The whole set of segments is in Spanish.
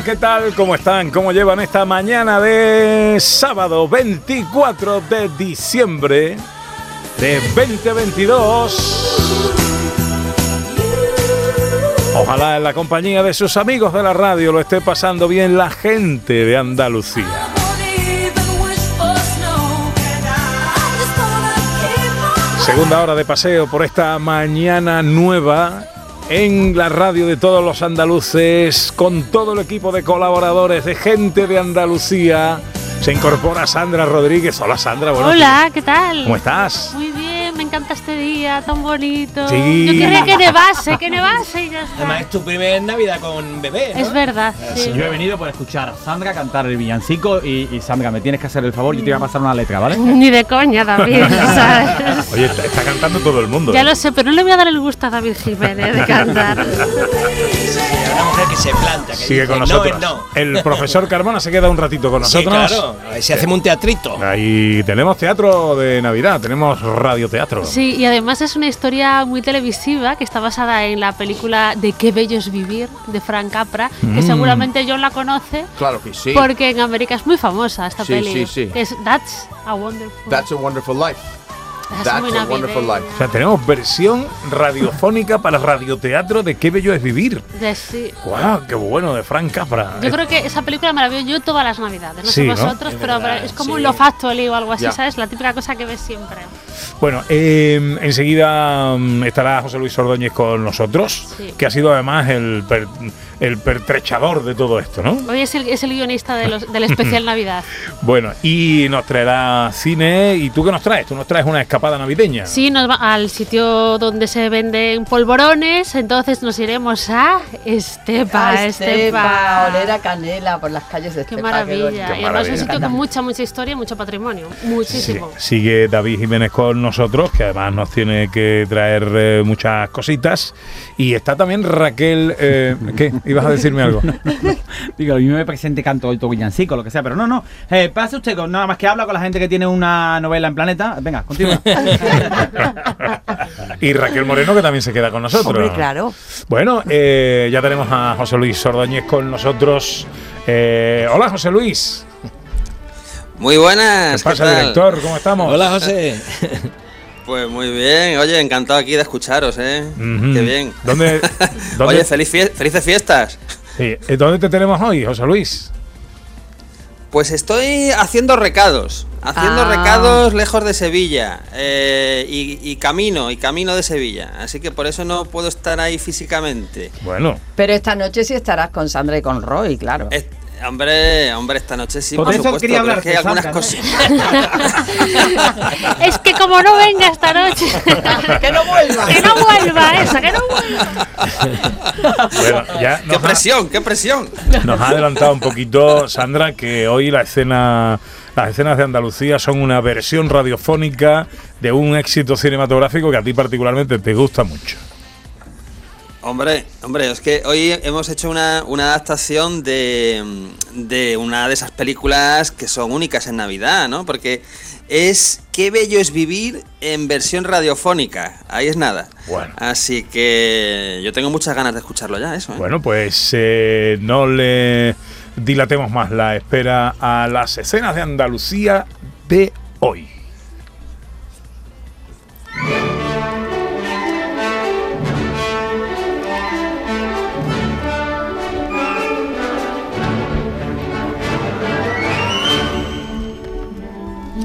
¿Qué tal? ¿Cómo están? ¿Cómo llevan esta mañana de sábado 24 de diciembre de 2022? Ojalá en la compañía de sus amigos de la radio lo esté pasando bien la gente de Andalucía. Segunda hora de paseo por esta mañana nueva en la radio de todos los andaluces, con todo el equipo de colaboradores, de gente de Andalucía. Se incorpora Sandra Rodríguez. Hola Sandra, buenos Hola, ¿qué tal? ¿Cómo estás? Muy me encanta este día tan bonito. Sí. Yo quería que nevase, que nevase y ya está. Además es tu primer Navidad con bebé, ¿no? Es verdad, sí. Yo he venido por escuchar a Sandra cantar el villancico y, y, Sandra, me tienes que hacer el favor, yo te voy a pasar una letra, ¿vale? Ni de coña, David, ¿sabes? Oye, está, está cantando todo el mundo. Ya ¿eh? lo sé, pero no le voy a dar el gusto a David Jiménez de cantar. Sí, que se planta, que Sigue dice, con no nosotros. es no. El profesor Carmona se queda un ratito con Sí, nosotros. claro. A ver si hacemos un teatrito. Ahí tenemos teatro de Navidad, tenemos radioteatro. Sí, y además es una historia muy televisiva que está basada en la película de Qué bello es vivir de Frank Capra, que Mm. seguramente John la conoce Claro que sí. porque en América es muy famosa esta Sí, peli. sí, sí. que es That's a Wonderful. That's a wonderful life. Es That's a wonderful life. O sea, tenemos versión radiofónica para radioteatro de Qué bello es vivir. De- sí. ¡Guau! ¡Qué bueno! De Frank Capra. Yo creo que esa película me la veo yo todas las navidades, no Sí, sé vosotros, pero verdad, es como sí. un Love Actually o algo así. ¿sabes? La típica cosa que ves siempre. Bueno, eh, enseguida mm, estará José Luis Ordóñez con nosotros, Sí. que ha sido además el, per- el pertrechador de todo esto, ¿no? Hoy es el, es el guionista de los- del especial Navidad. Bueno, y nos traerá cine. ¿Y tú qué nos traes? Tú nos traes una escapada navideña. Sí, nos va al sitio donde se venden polvorones, entonces nos iremos a Estepa, Ah, Estepa. Estepa, oler a canela por las calles de Qué Estepa. maravilla. bonito. y además es maravilla. un sitio con mucha, mucha historia y mucho patrimonio. Sí, Muchísimo. sigue David Jiménez con nosotros, que además nos tiene que traer eh, muchas cositas. Y está también Raquel. eh, ¿Qué? ¿Ibas a decirme algo? Digo, yo me presente canto otro villancico, lo que sea, pero no, no. Eh, pase usted, con, nada más que habla con la gente que tiene una novela en Planeta. Venga, continúa. y Raquel Moreno, que también se queda con nosotros. Hombre, claro. Bueno, eh, ya tenemos a José Luis Ordóñez con nosotros. Eh, hola, José Luis. Muy ¿Qué buenas. pasa, tal? director? ¿Cómo estamos? Hola, José. Pues muy bien. Oye, encantado aquí de escucharos, ¿eh? Qué bien. ¿Dónde, dónde- Oye, feliz fie- felices fiestas. sí, ¿dónde te tenemos hoy, José Luis? Pues estoy haciendo recados. Haciendo Ah. recados lejos de Sevilla. eh, y, y camino, y camino de Sevilla. Así que por eso no puedo estar ahí físicamente. Bueno, Pero esta noche sí estarás con Sandra y con Roy, claro. Eh, hombre, hombre, esta noche sí, Por por eso supuesto. quería es que algunas Sandra, cosas. es que como no venga esta noche. ¡Que no vuelva! que no vuelva esa, que no vuelva. bueno, ya ¡Qué ha, presión, qué presión! nos ha adelantado un poquito, Sandra, que hoy la escena, las escenas de Andalucía son una versión radiofónica de un éxito cinematográfico que a ti particularmente te gusta mucho. Hombre, hombre, es que hoy hemos hecho una, una adaptación de, de una de esas películas que son únicas en Navidad, ¿no? Porque es Qué bello es vivir en versión radiofónica. Ahí es nada. Bueno. Así que yo tengo muchas ganas de escucharlo ya, eso. ¿eh? Bueno, pues eh, no le dilatemos más la espera a las escenas de Andalucía de hoy.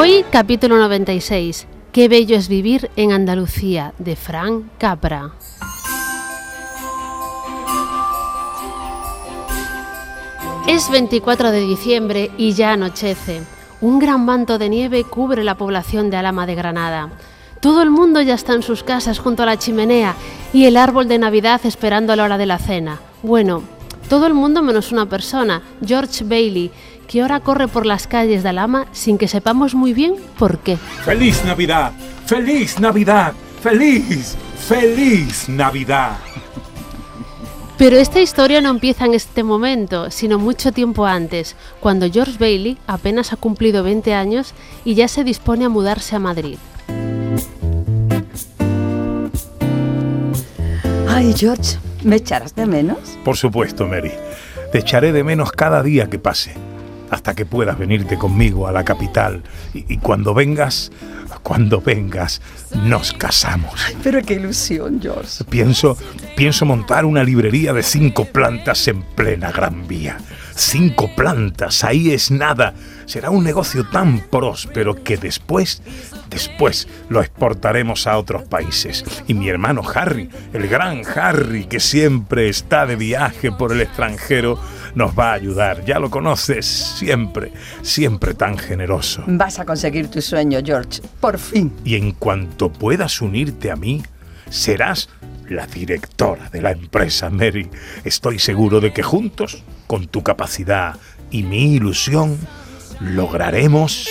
Hoy, capítulo 96. Qué bello es vivir en Andalucía, de Fran Capra. Es 24 de diciembre y ya anochece. Un gran manto de nieve cubre la población de Alama de Granada. Todo el mundo ya está en sus casas junto a la chimenea y el árbol de Navidad esperando a la hora de la cena. Bueno, todo el mundo menos una persona, George Bailey, que ahora corre por las calles de Alama sin que sepamos muy bien por qué. ¡Feliz Navidad! ¡Feliz Navidad! ¡Feliz! ¡Feliz Navidad! Pero esta historia no empieza en este momento, sino mucho tiempo antes, cuando George Bailey apenas ha cumplido 20 años y ya se dispone a mudarse a Madrid. Ay, George, ¿me echarás de menos? Por supuesto, Mary. Te echaré de menos cada día que pase, hasta que puedas venirte conmigo a la capital. Y, y cuando vengas, cuando vengas, nos casamos. Pero qué ilusión, George. Pienso, pienso montar una librería de cinco plantas en plena Gran Vía. Cinco plantas, ahí es nada. Será un negocio tan próspero que después, después lo exportaremos a otros países. Y mi hermano Harry, el gran Harry, que siempre está de viaje por el extranjero, nos va a ayudar. Ya lo conoces, siempre, siempre tan generoso. Vas a conseguir tu sueño, George. Por fin. Y en cuanto puedas unirte a mí, serás la directora de la empresa, Mary. Estoy seguro de que juntos, con tu capacidad y mi ilusión, lograremos...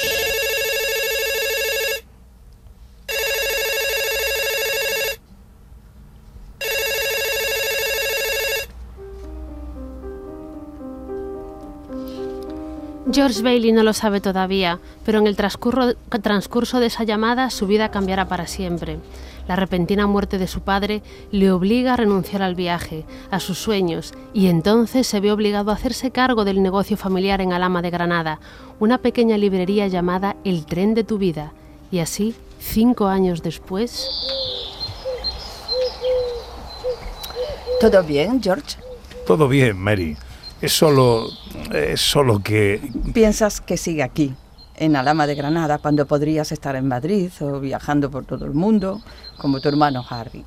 George Bailey no lo sabe todavía, pero en el transcurso, transcurso de esa llamada su vida cambiará para siempre. La repentina muerte de su padre le obliga a renunciar al viaje, a sus sueños, y entonces se ve obligado a hacerse cargo del negocio familiar en Alama de Granada, una pequeña librería llamada El tren de tu vida. Y así, cinco años después... ¿Todo bien, George? Todo bien, Mary. Es solo... es solo que... ¿Piensas que sigue aquí, en Alama de Granada, cuando podrías estar en Madrid o viajando por todo el mundo, como tu hermano Harry?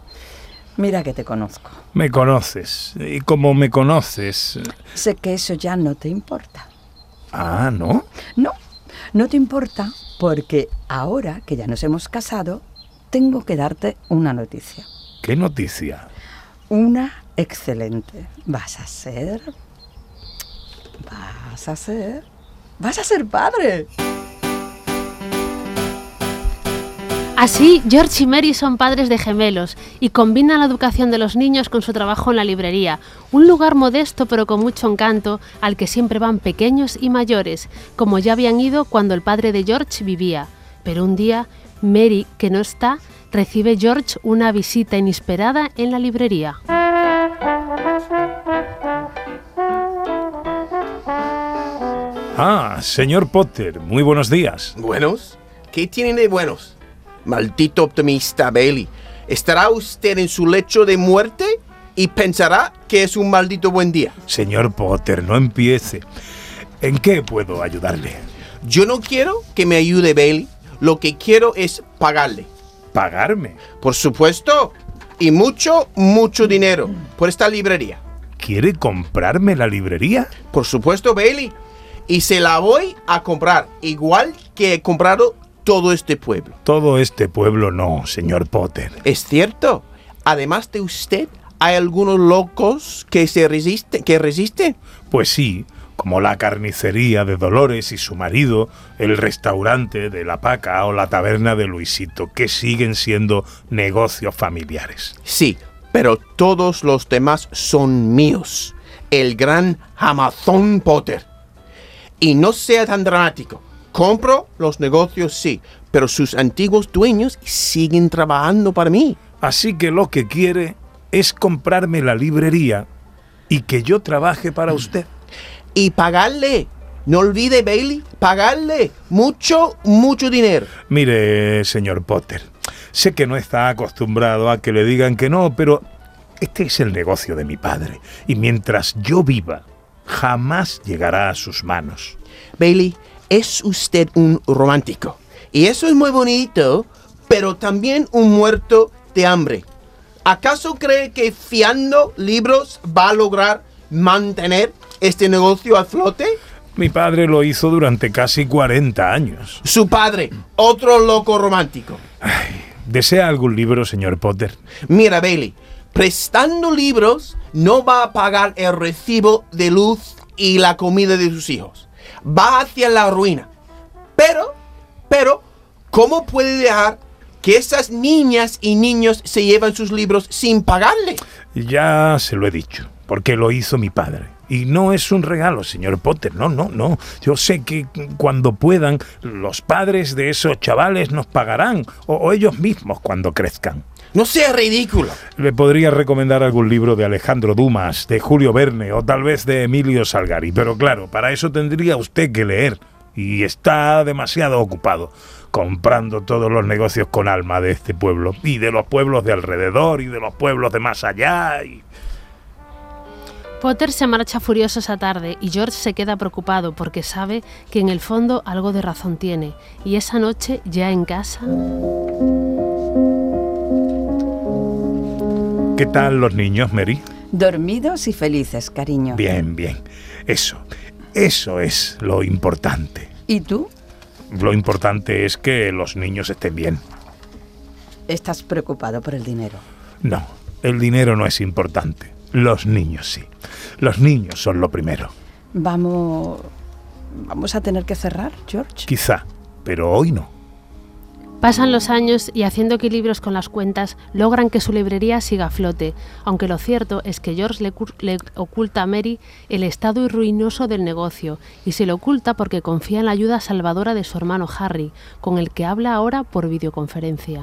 Mira que te conozco. Me conoces. Y como me conoces... Sé que eso ya no te importa. Ah, ¿no? No, no te importa porque ahora que ya nos hemos casado, tengo que darte una noticia. ¿Qué noticia? Una excelente. Vas a ser... Vas a ser... Vas a ser padre. Así, George y Mary son padres de gemelos y combinan la educación de los niños con su trabajo en la librería, un lugar modesto pero con mucho encanto al que siempre van pequeños y mayores, como ya habían ido cuando el padre de George vivía. Pero un día, Mary, que no está, recibe George una visita inesperada en la librería. Ah, señor Potter, muy buenos días. ¿Buenos? ¿Qué tienen de buenos? Maldito optimista Bailey. ¿Estará usted en su lecho de muerte y pensará que es un maldito buen día? Señor Potter, no empiece. ¿En qué puedo ayudarle? Yo no quiero que me ayude Bailey. Lo que quiero es pagarle. ¿Pagarme? Por supuesto. Y mucho, mucho dinero por esta librería. ¿Quiere comprarme la librería? Por supuesto, Bailey. Y se la voy a comprar, igual que he comprado todo este pueblo. Todo este pueblo no, señor Potter. Es cierto. Además de usted, hay algunos locos que se resisten, que resisten. Pues sí, como la carnicería de Dolores y su marido, el restaurante de La Paca o la taberna de Luisito, que siguen siendo negocios familiares. Sí, pero todos los demás son míos. El gran Amazon Potter. Y no sea tan dramático. Compro los negocios, sí, pero sus antiguos dueños siguen trabajando para mí. Así que lo que quiere es comprarme la librería y que yo trabaje para usted. Y pagarle No olvide, Bailey, pagarle mucho, mucho dinero. Mire, señor Potter, sé que no está acostumbrado a que le digan que no, pero este es el negocio de mi padre. Y mientras yo viva, jamás llegará a sus manos. Bailey, es usted un romántico. Y eso es muy bonito, pero también un muerto de hambre. ¿Acaso cree que fiando libros va a lograr mantener este negocio a flote? Mi padre lo hizo durante casi 40 años. Su padre, otro loco romántico. ¿Desea algún libro, señor Potter? Mira, Bailey, prestando libros no va a pagar el recibo de luz y la comida de sus hijos. Va hacia la ruina. Pero, pero, ¿cómo puede dejar que esas niñas y niños se llevan sus libros sin pagarle? Ya se lo he dicho, porque lo hizo mi padre. Y no es un regalo, señor Potter, no, no, no. Yo sé que cuando puedan, los padres de esos chavales nos pagarán, o, o ellos mismos cuando crezcan. No sea ridículo. Le podría recomendar algún libro de Alejandro Dumas, de Julio Verne o tal vez de Emilio Salgari, pero claro, para eso tendría usted que leer y está demasiado ocupado comprando todos los negocios con alma de este pueblo y de los pueblos de alrededor y de los pueblos de más allá y... Potter se marcha furioso esa tarde y George se queda preocupado porque sabe que en el fondo algo de razón tiene. Y esa noche, ya en casa... ¿Qué tal los niños, Mary? Dormidos y felices, cariño. Bien, bien. Eso, eso es lo importante. ¿Y tú? Lo importante es que los niños estén bien. Estás preocupado por el dinero. No, el dinero no es importante. Los niños sí. Los niños son lo primero. Vamos... ¿Vamos a tener que cerrar, George? Quizá, pero hoy no. Pasan los años y haciendo equilibrios con las cuentas logran que su librería siga a flote, aunque lo cierto es que George le, le oculta a Mary el estado ruinoso del negocio y se lo oculta porque confía en la ayuda salvadora de su hermano Harry, con el que habla ahora por videoconferencia.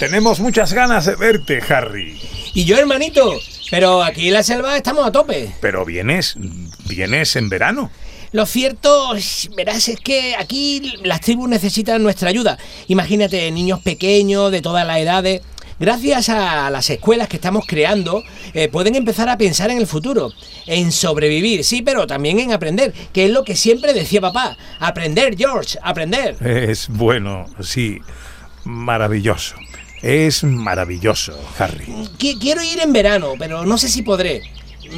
Tenemos muchas ganas de verte, Harry. Y yo, hermanito, pero aquí en la selva estamos a tope. Pero vienes, vienes en verano. Lo cierto, verás, es que aquí las tribus necesitan nuestra ayuda. Imagínate, niños pequeños de todas las edades. Gracias a las escuelas que estamos creando, eh, pueden empezar a pensar en el futuro, en sobrevivir, sí, pero también en aprender, que es lo que siempre decía papá. Aprender, George, aprender. Es bueno, sí, maravilloso. Es maravilloso, Harry. Qui- Quiero ir en verano, pero no sé si podré.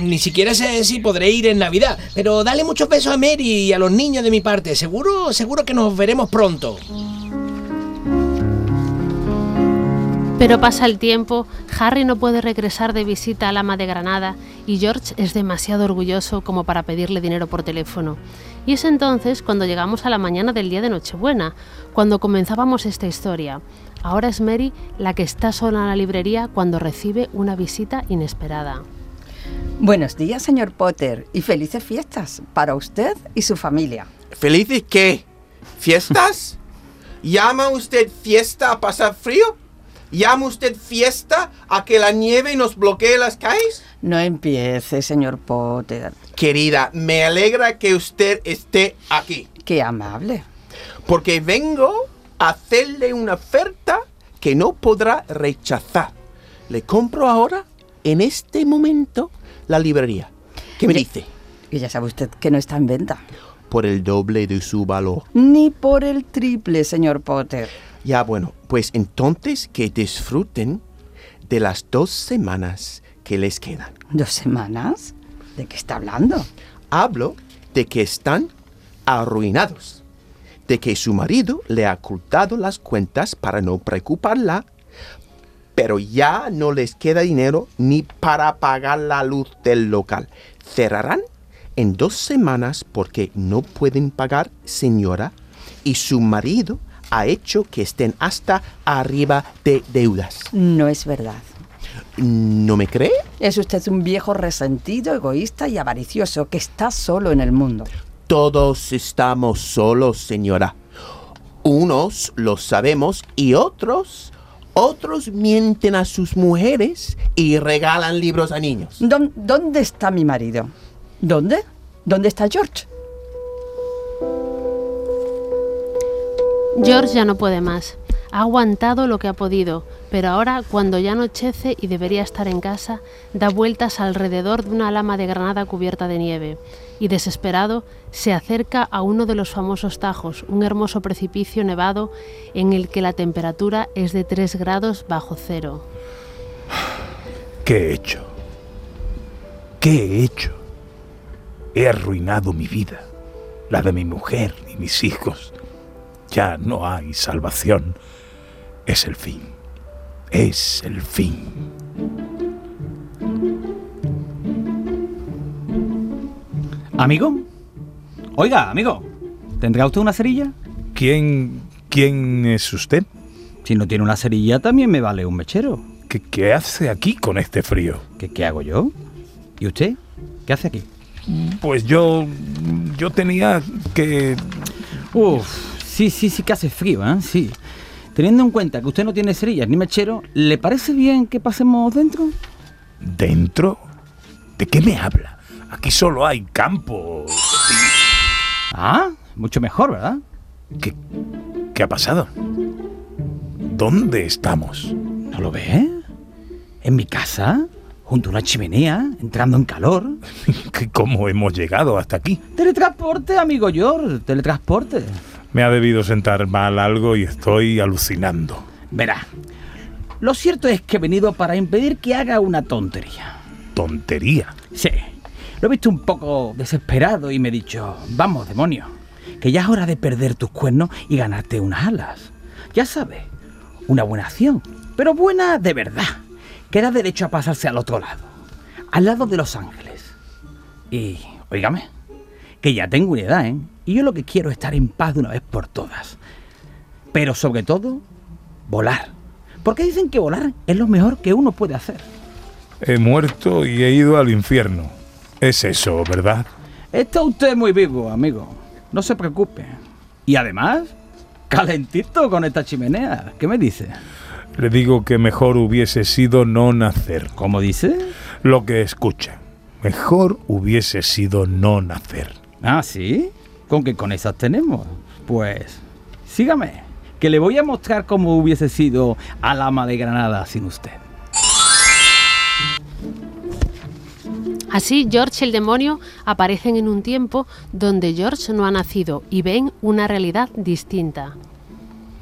Ni siquiera sé si podré ir en Navidad. Pero dale muchos besos a Mary y a los niños de mi parte. Seguro, seguro que nos veremos pronto. Pero pasa el tiempo, Harry no puede regresar de visita al ama de Granada y George es demasiado orgulloso como para pedirle dinero por teléfono. Y es entonces cuando llegamos a la mañana del día de Nochebuena, cuando comenzábamos esta historia. Ahora es Mary la que está sola en la librería cuando recibe una visita inesperada. Buenos días, señor Potter, y felices fiestas para usted y su familia. ¿Felices qué? ¿Fiestas? ¿Llama usted fiesta a pasar frío? ¿Llama usted fiesta a que la nieve nos bloquee las calles? No empiece, señor Potter. Querida, me alegra que usted esté aquí, Qué amable. porque vengo a hacerle una oferta que no podrá rechazar. Le compro ahora, en este momento, la librería. ¿Qué me dice? Y ya sabe usted que no está en venta. Por el doble de su valor. Ni por el triple, señor Potter. Ya bueno, pues entonces que disfruten de las dos semanas que les quedan. ¿Dos semanas? ¿De qué está hablando? Hablo de que están arruinados, de que su marido le ha ocultado las cuentas para no preocuparla, pero ya no les queda dinero ni para pagar la luz del local. Cerrarán en dos semanas porque no pueden pagar, señora, y su marido ha hecho que estén hasta arriba de deudas. No es verdad. ¿No me cree? Es usted un viejo resentido, egoísta y avaricioso que está solo en el mundo. Todos estamos solos, señora. Unos lo sabemos y otros, otros mienten a sus mujeres y regalan libros a niños. ¿Dón- ¿Dónde está mi marido? ¿Dónde? ¿Dónde está George? George ya no puede más. Ha aguantado lo que ha podido, pero ahora, cuando ya anochece y debería estar en casa, da vueltas alrededor de una lama de granada cubierta de nieve y, desesperado, se acerca a uno de los famosos tajos, un hermoso precipicio nevado en el que la temperatura es de 3 grados bajo cero. ¿Qué he hecho? ¿Qué he hecho? He arruinado mi vida, la de mi mujer y mis hijos. Ya no hay salvación. Es el fin. Es el fin. ¿Amigo? Oiga, amigo, ¿tendrá usted una cerilla? ¿Quién, quién es usted? Si no tiene una cerilla, también me vale un mechero. ¿Qué, qué hace aquí con este frío? ¿Qué, qué hago yo? ¿Y usted? ¿Qué hace aquí? Pues yo, yo tenía que... Uf, sí, sí, sí que hace frío, ¿eh? Sí. Teniendo en cuenta que usted no tiene cerillas ni mechero, ¿le parece bien que pasemos dentro? ¿Dentro? ¿De qué me habla? Aquí solo hay campo. Ah, mucho mejor, ¿verdad? ¿Qué, qué ha pasado? ¿Dónde estamos? ¿No lo ve? ¿En mi casa? ¿Junto a una chimenea? ¿Entrando en calor? ¿Qué- ¿Cómo hemos llegado hasta aquí? Teletransporte, amigo George, teletransporte. Me ha debido sentar mal algo y estoy alucinando. Verá, lo cierto es que he venido para impedir que haga una tontería. Tontería. Sí, lo he visto un poco desesperado y me he dicho, vamos, demonio, que ya es hora de perder tus cuernos y ganarte unas alas. Ya sabes, una buena acción, pero buena de verdad, que da derecho a pasarse al otro lado, al lado de los ángeles. Y, oígame, que ya tengo una edad, ¿eh? Y yo lo que quiero es estar en paz de una vez por todas. Pero sobre todo, volar. Porque dicen que volar es lo mejor que uno puede hacer. He muerto y he ido al infierno. Es eso, ¿verdad? Está usted muy vivo, amigo. No se preocupe. Y además, calentito con esta chimenea. ¿Qué me dice? Le digo que mejor hubiese sido no nacer. ¿Cómo dice? Lo que escucha. Mejor hubiese sido no nacer. Ah, ¿sí? ¿Con qué con esas tenemos? Pues, sígame, que le voy a mostrar cómo hubiese sido al ama de Granada sin usted. Así, George y el demonio aparecen en un tiempo donde George no ha nacido y ven una realidad distinta.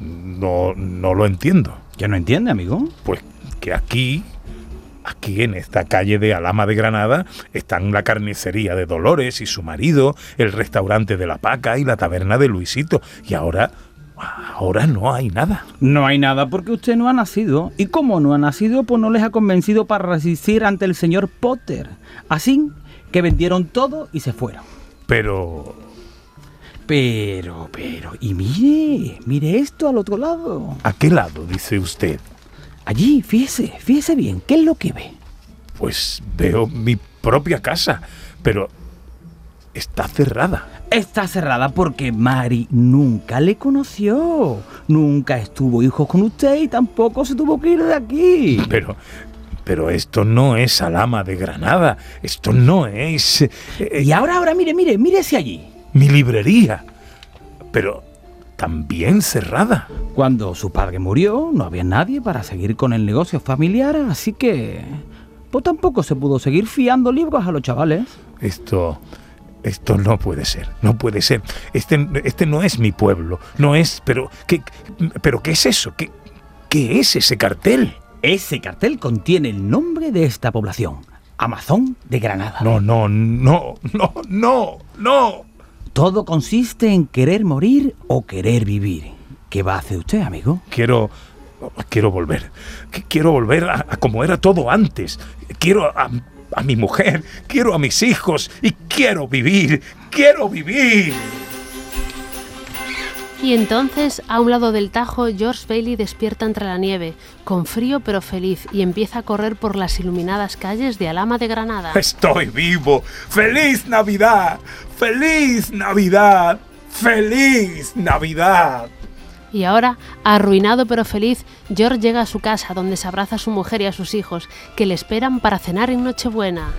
No, no lo entiendo. ¿Ya no entiende, amigo? Pues que aquí, aquí en esta calle de Alama de Granada, están la carnicería de Dolores y su marido, el restaurante de la Paca y la taberna de Luisito. Y ahora, ahora no hay nada. No hay nada porque usted no ha nacido. Y como no ha nacido, pues no les ha convencido para resistir ante el señor Potter. Así que vendieron todo y se fueron. Pero Pero, pero, y mire, mire esto al otro lado. ¿a qué lado dice usted? Allí, fíjese, fíjese bien, ¿qué es lo que ve? Pues veo mi propia casa, pero está cerrada. Está cerrada porque Mari nunca le conoció. Nunca estuvo hijos con usted y tampoco se tuvo que ir de aquí. Pero, pero esto no es Alama de Granada. Esto no es eh, Y ahora, ahora, mire, mire, mírese allí. mi librería. Pero también cerrada. Cuando su padre murió, no había nadie para seguir con el negocio familiar, así que... Pues tampoco se pudo seguir fiando libros a los chavales. Esto, esto no puede ser. No puede ser. Este, este no es mi pueblo. No es. Pero, ¿qué, pero qué es eso? ¿Qué, qué es ese cartel? Ese cartel contiene el nombre de esta población, Amazon de Granada. No, no, no, no, no, no. Todo consiste en querer morir o querer vivir. ¿Qué va a hacer usted, amigo? Quiero. Quiero volver. Qu- Quiero volver a, a como era todo antes. Quiero a, a mi mujer. Quiero a mis hijos. Y quiero vivir. Quiero vivir. Y entonces, a un lado del Tajo, George Bailey despierta entre la nieve, con frío pero feliz, y empieza a correr por las iluminadas calles de Alama de Granada. Estoy vivo. ¡Feliz Navidad! ¡Feliz Navidad! ¡Feliz Navidad! Y ahora, arruinado pero feliz, George llega a su casa donde se abraza a su mujer y a sus hijos, que le esperan para cenar en Nochebuena.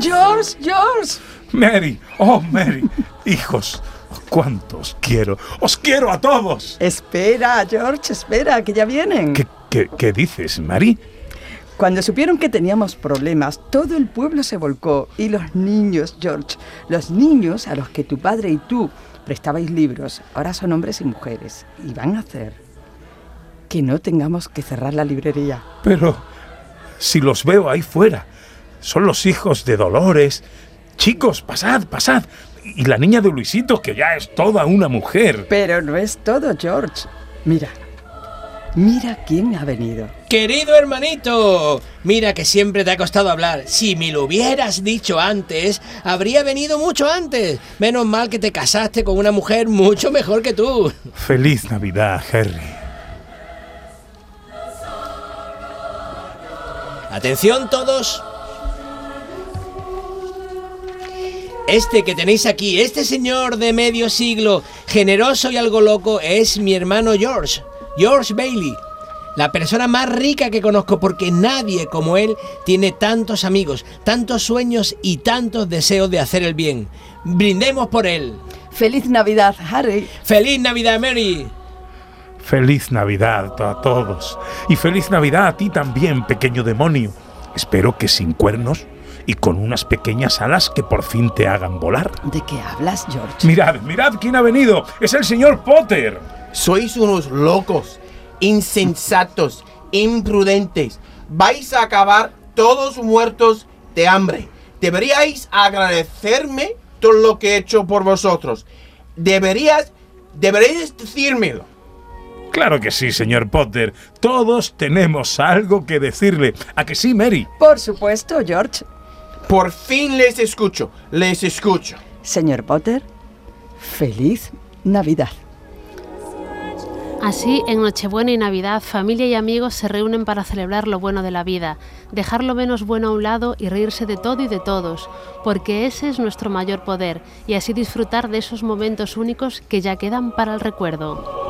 George, George. Mary, oh Mary, hijos, cuántos quiero. Os quiero a todos. Espera, George, espera, que ya vienen. ¿Qué, qué, qué dices, Mary? Cuando supieron que teníamos problemas, todo el pueblo se volcó. Y los niños, George, los niños a los que tu padre y tú prestabais libros, ahora son hombres y mujeres. Y van a hacer que no tengamos que cerrar la librería. Pero si los veo ahí fuera, son los hijos de Dolores. Chicos, pasad, pasad. Y la niña de Luisito, que ya es toda una mujer. Pero no es todo, George. Mira, mira quién ha venido. Querido hermanito, mira que siempre te ha costado hablar. Si me lo hubieras dicho antes, habría venido mucho antes. Menos mal que te casaste con una mujer mucho mejor que tú. Feliz Navidad, Harry. Atención todos. Este que tenéis aquí, este señor de medio siglo, generoso y algo loco, es mi hermano George, George Bailey. La persona más rica que conozco porque nadie como él tiene tantos amigos, tantos sueños y tantos deseos de hacer el bien. Brindemos por él. Feliz Navidad, Harry. ¡Feliz Navidad, Mary! Feliz Navidad a todos. Y feliz Navidad a ti también, pequeño demonio. Espero que sin cuernos y con unas pequeñas alas que por fin te hagan volar. ¿De qué hablas, George? Mirad, mirad quién ha venido. Es el señor Potter. Sois unos locos, insensatos, imprudentes. Vais a acabar todos muertos de hambre. Deberíais agradecerme todo lo que he hecho por vosotros. Deberías, deberíais decírmelo. Claro que sí, señor Potter. Todos tenemos algo que decirle. ¿A que sí, Mary? Por supuesto, George. Por fin les escucho, les escucho. Señor Potter, feliz Navidad. Así, en Nochebuena y Navidad, familia y amigos se reúnen para celebrar lo bueno de la vida, dejar lo menos bueno a un lado y reírse de todo y de todos, porque ese es nuestro mayor poder, y así disfrutar de esos momentos únicos que ya quedan para el recuerdo.